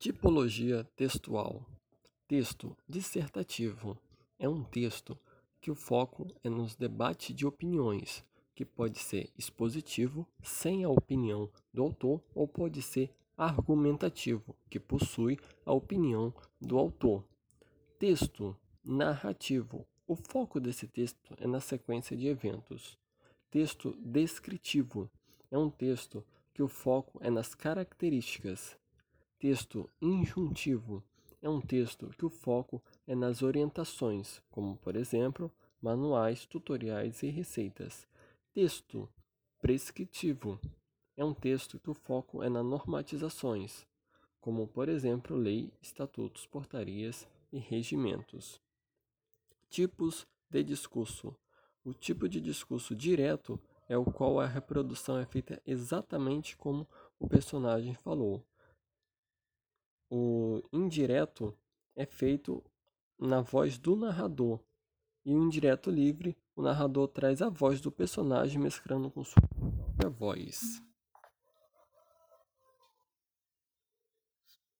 Tipologia textual. Texto dissertativo é um texto que o foco é nos debates de opiniões, que pode ser expositivo, sem a opinião do autor, ou pode ser argumentativo, que possui a opinião do autor. Texto narrativo. O foco desse texto é na sequência de eventos. Texto descritivo é um texto que o foco é nas características Texto injuntivo é um texto que o foco é nas orientações, como, por exemplo, manuais, tutoriais e receitas. Texto prescritivo é um texto que o foco é nas normatizações, como, por exemplo, lei, estatutos, portarias e regimentos. Tipos de discurso. O tipo de discurso direto é o qual a reprodução é feita exatamente como o personagem falou o indireto é feito na voz do narrador. E o indireto livre, o narrador traz a voz do personagem mesclando com sua própria voz.